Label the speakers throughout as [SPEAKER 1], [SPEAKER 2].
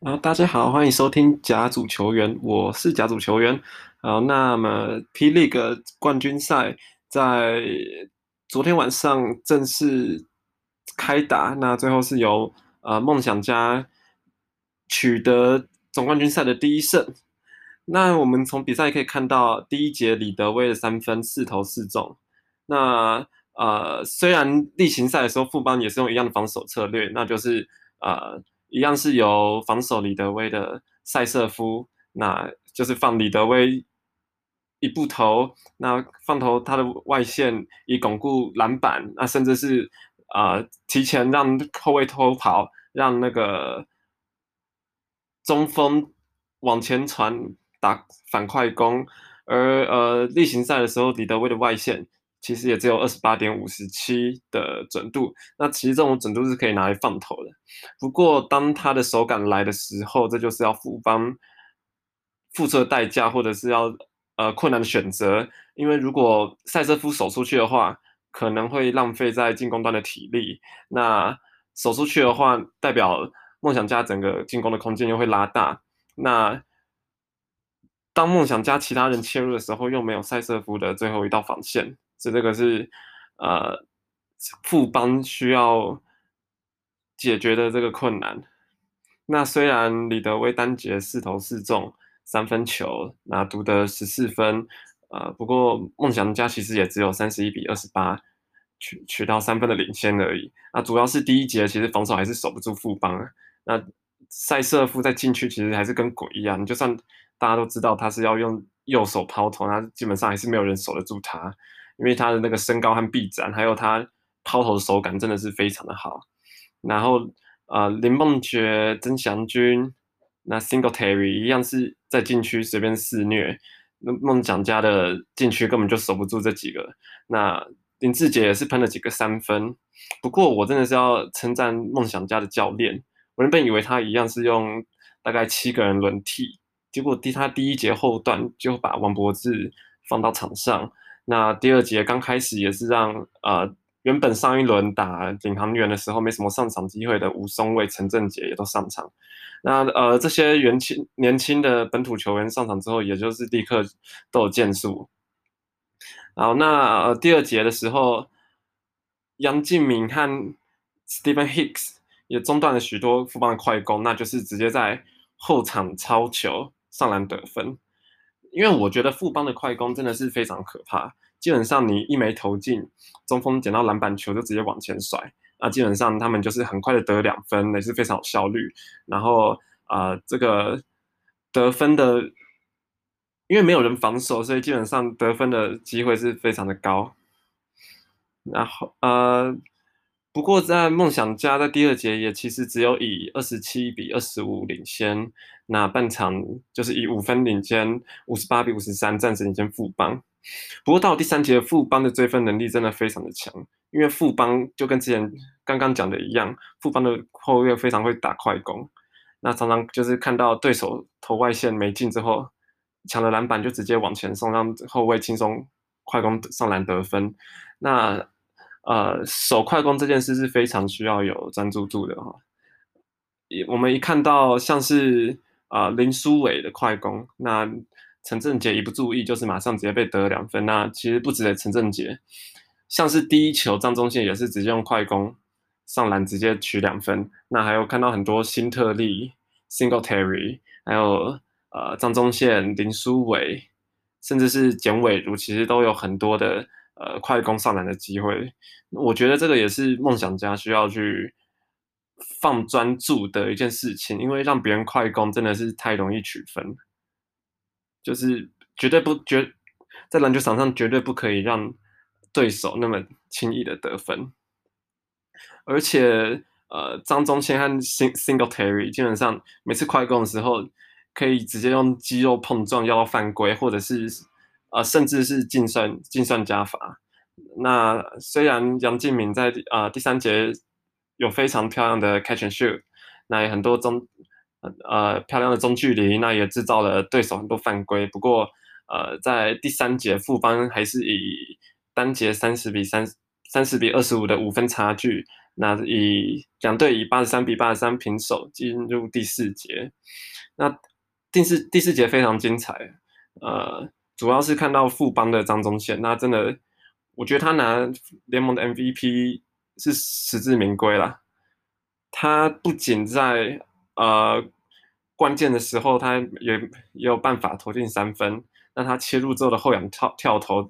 [SPEAKER 1] 啊，大家好，欢迎收听甲组球员，我是甲组球员。好，那么 P League 冠军赛在昨天晚上正式开打，那最后是由呃梦想家取得总冠军赛的第一胜。那我们从比赛可以看到，第一节李德威的三分四投四中。那呃，虽然例行赛的时候富邦也是用一样的防守策略，那就是呃。一样是由防守李德威的塞瑟夫，那就是放李德威一步投，那放投他的外线以巩固篮板，那甚至是呃提前让后卫偷跑，让那个中锋往前传打反快攻，而呃例行赛的时候李德威的外线。其实也只有二十八点五十七的准度，那其实这种准度是可以拿来放投的。不过当他的手感来的时候，这就是要富邦付出的代价，或者是要呃困难的选择。因为如果塞瑟夫守出去的话，可能会浪费在进攻端的体力。那守出去的话，代表梦想家整个进攻的空间又会拉大。那当梦想家其他人切入的时候，又没有塞瑟夫的最后一道防线。这这个是呃富邦需要解决的这个困难。那虽然李德威单节四投四中三分球，那独得十四分，呃，不过梦想家其实也只有三十一比二十八取取到三分的领先而已。那主要是第一节其实防守还是守不住富邦。那塞瑟夫在禁区其实还是跟鬼一样，就算大家都知道他是要用右手抛投，他基本上还是没有人守得住他。因为他的那个身高和臂展，还有他抛投的手感真的是非常的好。然后，呃，林梦觉、曾祥军、那 Singletary 一样是在禁区随便肆虐，那梦想家的禁区根本就守不住这几个。那林志杰也是喷了几个三分。不过我真的是要称赞梦想家的教练，我原本以为他一样是用大概七个人轮替，结果第他第一节后段就把王柏志放到场上。那第二节刚开始也是让呃原本上一轮打领航员的时候没什么上场机会的吴松蔚、陈振杰也都上场。那呃这些元轻年轻的本土球员上场之后，也就是立刻都有建树。好，那呃第二节的时候，杨敬敏和 Stephen Hicks 也中断了许多富邦的快攻，那就是直接在后场抄球上篮得分。因为我觉得富邦的快攻真的是非常可怕，基本上你一没投进，中锋捡到篮板球就直接往前甩，啊，基本上他们就是很快的得两分，也是非常有效率。然后啊、呃，这个得分的，因为没有人防守，所以基本上得分的机会是非常的高。然后呃。不过，在梦想家在第二节也其实只有以二十七比二十五领先，那半场就是以五分领先，五十八比五十三暂时领先富邦。不过到第三节，富邦的追分能力真的非常的强，因为富邦就跟之前刚刚讲的一样，富邦的后卫非常会打快攻，那常常就是看到对手投外线没进之后，抢了篮板就直接往前送，让后卫轻松快攻上篮得分。那呃，守快攻这件事是非常需要有专注度的哈。一我们一看到像是啊、林书伟的快攻，那陈振杰一不注意就是马上直接被得两分。那其实不止陈振杰，像是第一球张宗宪也是直接用快攻上篮直接取两分。那还有看到很多新特例、，Single Terry，还有呃张宗宪、林书伟，甚至是简伟儒，其实都有很多的。呃，快攻上篮的机会，我觉得这个也是梦想家需要去放专注的一件事情，因为让别人快攻真的是太容易取分，就是绝对不绝在篮球场上绝对不可以让对手那么轻易的得分，而且呃，张宗宪和 Singletary 基本上每次快攻的时候可以直接用肌肉碰撞要犯规，或者是。啊、甚至是计算计算加罚。那虽然杨敬敏在啊、第三节有非常漂亮的 catch and shoot，那也很多中呃漂亮的中距离，那也制造了对手很多犯规。不过呃在第三节富邦还是以单节三十比三三十比二十五的五分差距。那以两队以八十三比八十三平手进入第四节。那第四第四节非常精彩，呃，主要是看到富邦的张宗宪，那真的，我觉得他拿联盟的 MVP 是实至名归了。他不仅在呃关键的时候，他也也有办法投进三分。那他切入之后的后仰跳跳投，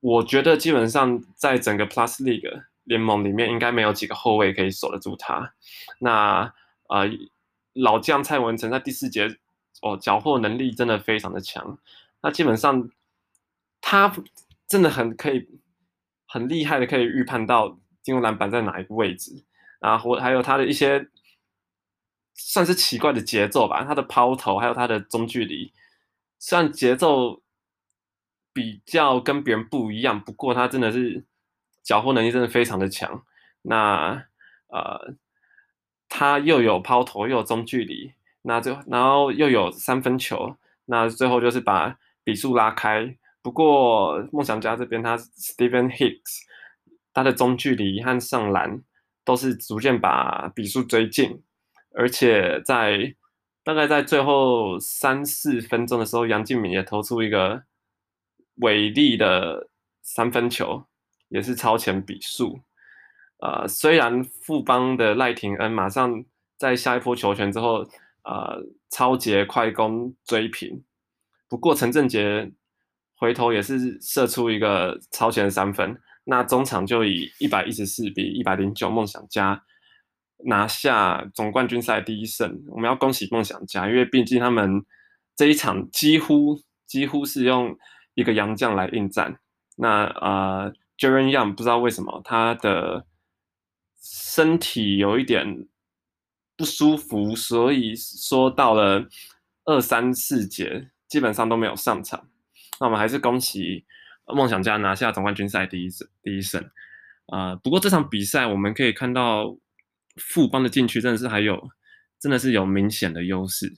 [SPEAKER 1] 我觉得基本上在整个 Plus League 联盟里面，应该没有几个后卫可以守得住他。那呃，老将蔡文诚在第四节哦，缴获能力真的非常的强。那基本上他真的很可以很厉害的，可以预判到进攻篮板在哪一个位置。然后还有他的一些算是奇怪的节奏吧，他的抛投还有他的中距离，虽然节奏比较跟别人不一样，不过他真的是缴获能力真的非常的强。那呃，他又有抛投又有中距离，那就然后又有三分球，那最后就是把比数拉开。不过梦想家这边他 Stephen Hicks 他的中距离和上篮。都是逐渐把比数追近，而且在大概在最后三四分钟的时候，杨敬敏也投出一个伟力的三分球，也是超前比数。呃，虽然富邦的赖廷恩马上在下一波球权之后，呃，超节快攻追平，不过陈振杰回头也是射出一个超前三分。那中场就以一百一十四比一百零九，梦想家拿下总冠军赛第一胜。我们要恭喜梦想家，因为毕竟他们这一场几乎几乎是用一个洋将来应战。那呃，Jaren Young 不知道为什么他的身体有一点不舒服，所以说到了二三四节基本上都没有上场。那我们还是恭喜。梦想家拿下总冠军赛第一胜，第一胜。啊、不过这场比赛我们可以看到富邦的禁区真的是还有，真的是有明显的优势。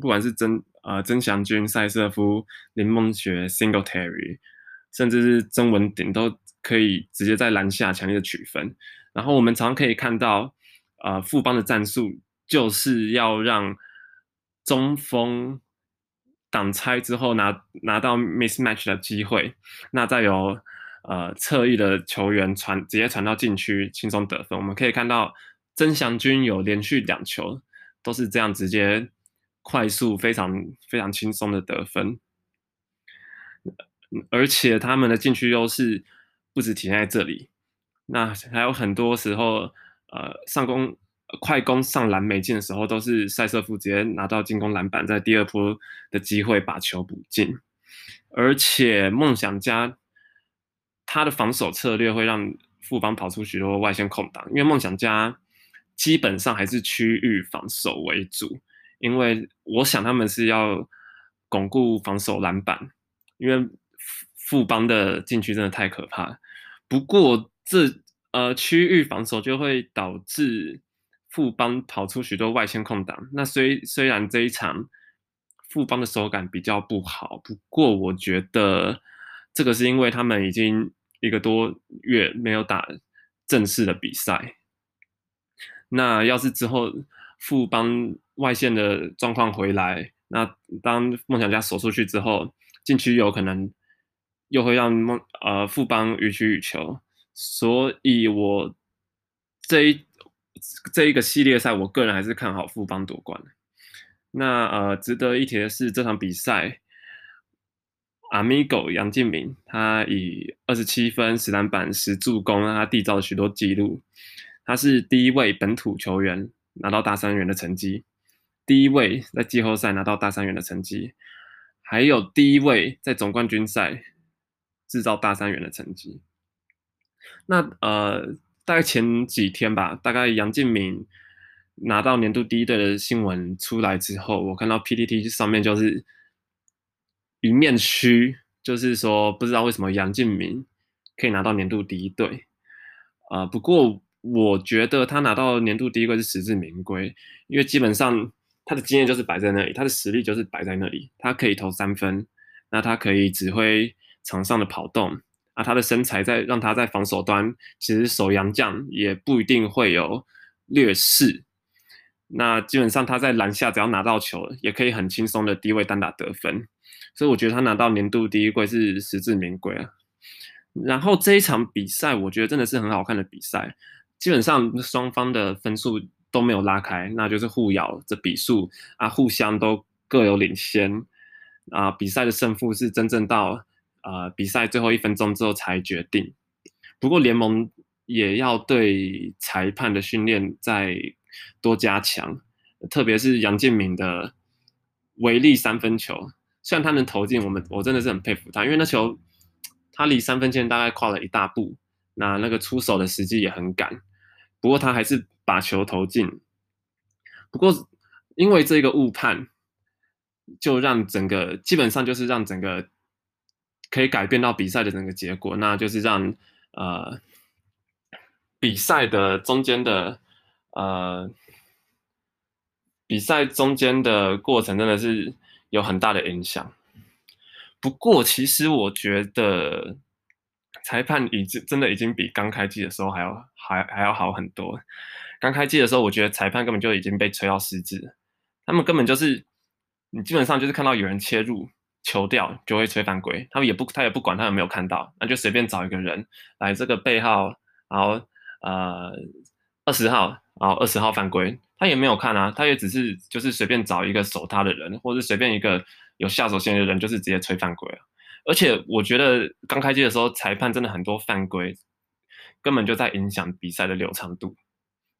[SPEAKER 1] 不管是曾呃曾祥军、赛瑟夫、林梦学、Singletary，甚至是曾文鼎都可以直接在篮下强烈的取分。然后我们常常可以看到，呃，富邦的战术就是要让中锋。挡拆之后拿拿到 mismatch 的机会，那再由呃侧翼的球员传直接传到禁区轻松得分。我们可以看到曾祥军有连续两球都是这样直接快速非常非常轻松的得分，而且他们的禁区优势不止体现在这里，那还有很多时候呃上攻。快攻上篮没进的时候，都是塞瑟夫直接拿到进攻篮板，在第二波的机会把球补进。而且梦想家他的防守策略会让富邦跑出许多外线空档，因为梦想家基本上还是区域防守为主，因为我想他们是要巩固防守篮板，因为富邦的禁区真的太可怕。不过这呃区域防守就会导致。富邦跑出许多外线空档，那虽虽然这一场富邦的手感比较不好，不过我觉得这个是因为他们已经一个多月没有打正式的比赛。那要是之后富邦外线的状况回来，那当梦想家守出去之后，禁区有可能又会让梦呃富邦予取予求，所以我这一。这一个系列赛，我个人还是看好富邦夺冠。那呃，值得一提的是，这场比赛，Amigo 杨敬敏他以二十七分、十篮板、十助攻，他缔造了许多纪录。他是第一位本土球员拿到大三元的成绩，第一位在季后赛拿到大三元的成绩，还有第一位在总冠军赛制造大三元的成绩。那呃。大概前几天吧，大概杨敬敏拿到年度第一队的新闻出来之后，我看到 PTT 上面就是一面虚，就是说不知道为什么杨敬敏可以拿到年度第一队。啊、不过我觉得他拿到年度第一队是实至名归，因为基本上他的经验就是摆在那里，他的实力就是摆在那里，他可以投三分，那他可以指挥场上的跑动。啊，他的身材在让他在防守端，其实守洋将也不一定会有劣势。那基本上他在篮下只要拿到球，也可以很轻松的低位单打得分。所以我觉得他拿到年度第一贵是实至名归啊。然后这一场比赛，我觉得真的是很好看的比赛，基本上双方的分数都没有拉开，那就是互咬这比数啊，互相都各有领先啊。比赛的胜负是真正到呃比赛最后一分钟之后才决定。不过联盟也要对裁判的训练再多加强，特别是杨建明的违例三分球。虽然他能投进，我们我真的是很佩服他，因为那球他离三分线大概跨了一大步，那那个出手的时机也很赶，不过他还是把球投进。不过因为这个误判，就让整个基本上就是让整个可以改变到比赛的整个结果，那就是让呃比赛的中间的呃比赛中间的过程真的是。有很大的影响。不过，其实我觉得裁判已经真的已经比刚开季的时候还要还还要好很多。刚开季的时候，我觉得裁判根本就已经被吹到失智，他们根本就是你基本上就是看到有人切入球掉就会吹犯规，他们也不他也不管他有没有看到，那就随便找一个人来这个背号，然后呃二十号，然后二十号犯规。他也没有看啊，他也只是就是随便找一个守他的人，或者随便一个有下手嫌疑的人，就是直接吹犯规。而且我觉得刚开机的时候，裁判真的很多犯规，根本就在影响比赛的流畅度，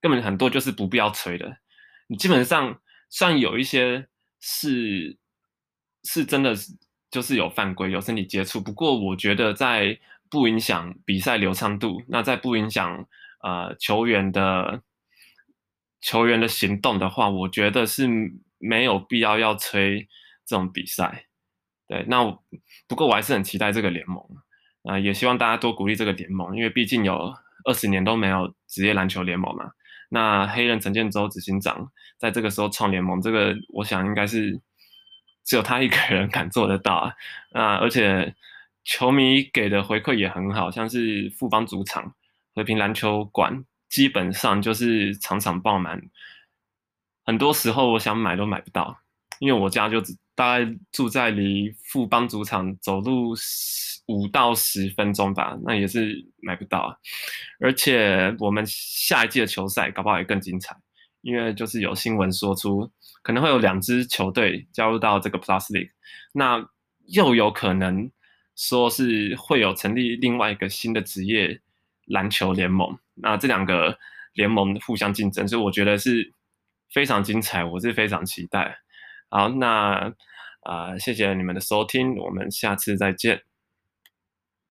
[SPEAKER 1] 根本很多就是不必要吹的。你基本上算有一些是是真的是就是有犯规，有身体接触。不过我觉得在不影响比赛流畅度，那在不影响呃球员的。球员的行动的话，我觉得是没有必要要吹这种比赛。对，那不过我还是很期待这个联盟啊，也希望大家多鼓励这个联盟，因为毕竟有二十年都没有职业篮球联盟嘛。那黑人陈建州执行长在这个时候创联盟，这个我想应该是只有他一个人敢做得到啊。那而且球迷给的回馈也很好，像是富邦主场和平篮球馆。基本上就是场场爆满，很多时候我想买都买不到，因为我家就大概住在离富邦主场走路五到十分钟吧，那也是买不到。而且我们下一季的球赛搞不好也更精彩，因为就是有新闻说出可能会有两支球队加入到这个 Plus League，那又有可能说是会有成立另外一个新的职业篮球联盟。那这两个联盟互相竞争，所以我觉得是非常精彩，我是非常期待。好，那啊、谢谢你们的收听，我们下次再见。